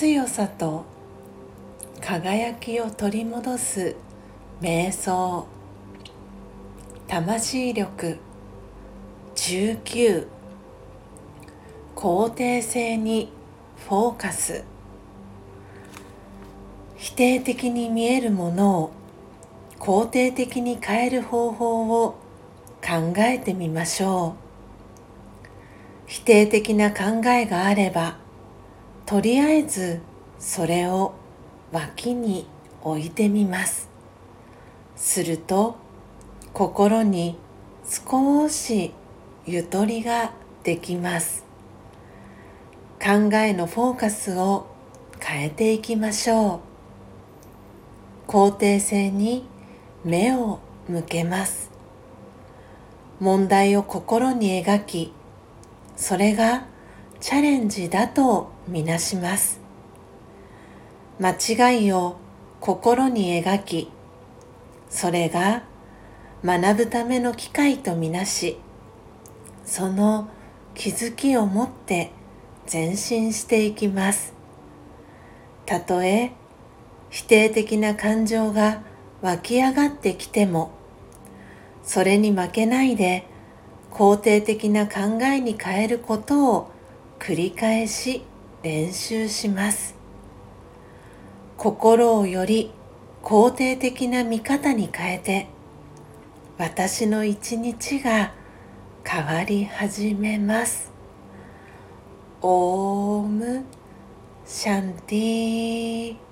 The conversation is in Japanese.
強さと輝きを取り戻す瞑想魂力19肯定性にフォーカス否定的に見えるものを肯定的に変える方法を考えてみましょう。否定的な考えがあればとりあえずそれを脇に置いてみます。すると心に少しゆとりができます。考えのフォーカスを変えていきましょう。肯定性に目を向けます。問題を心に描きそれがチャレンジだとみなします。間違いを心に描きそれが学ぶための機会とみなしその気づきを持って前進していきます。たとえ否定的な感情が湧き上がってきてもそれに負けないで肯定的な考えに変えることを繰り返し練習します。心をより肯定的な見方に変えて私の一日が変わり始めます。オームシャンティー。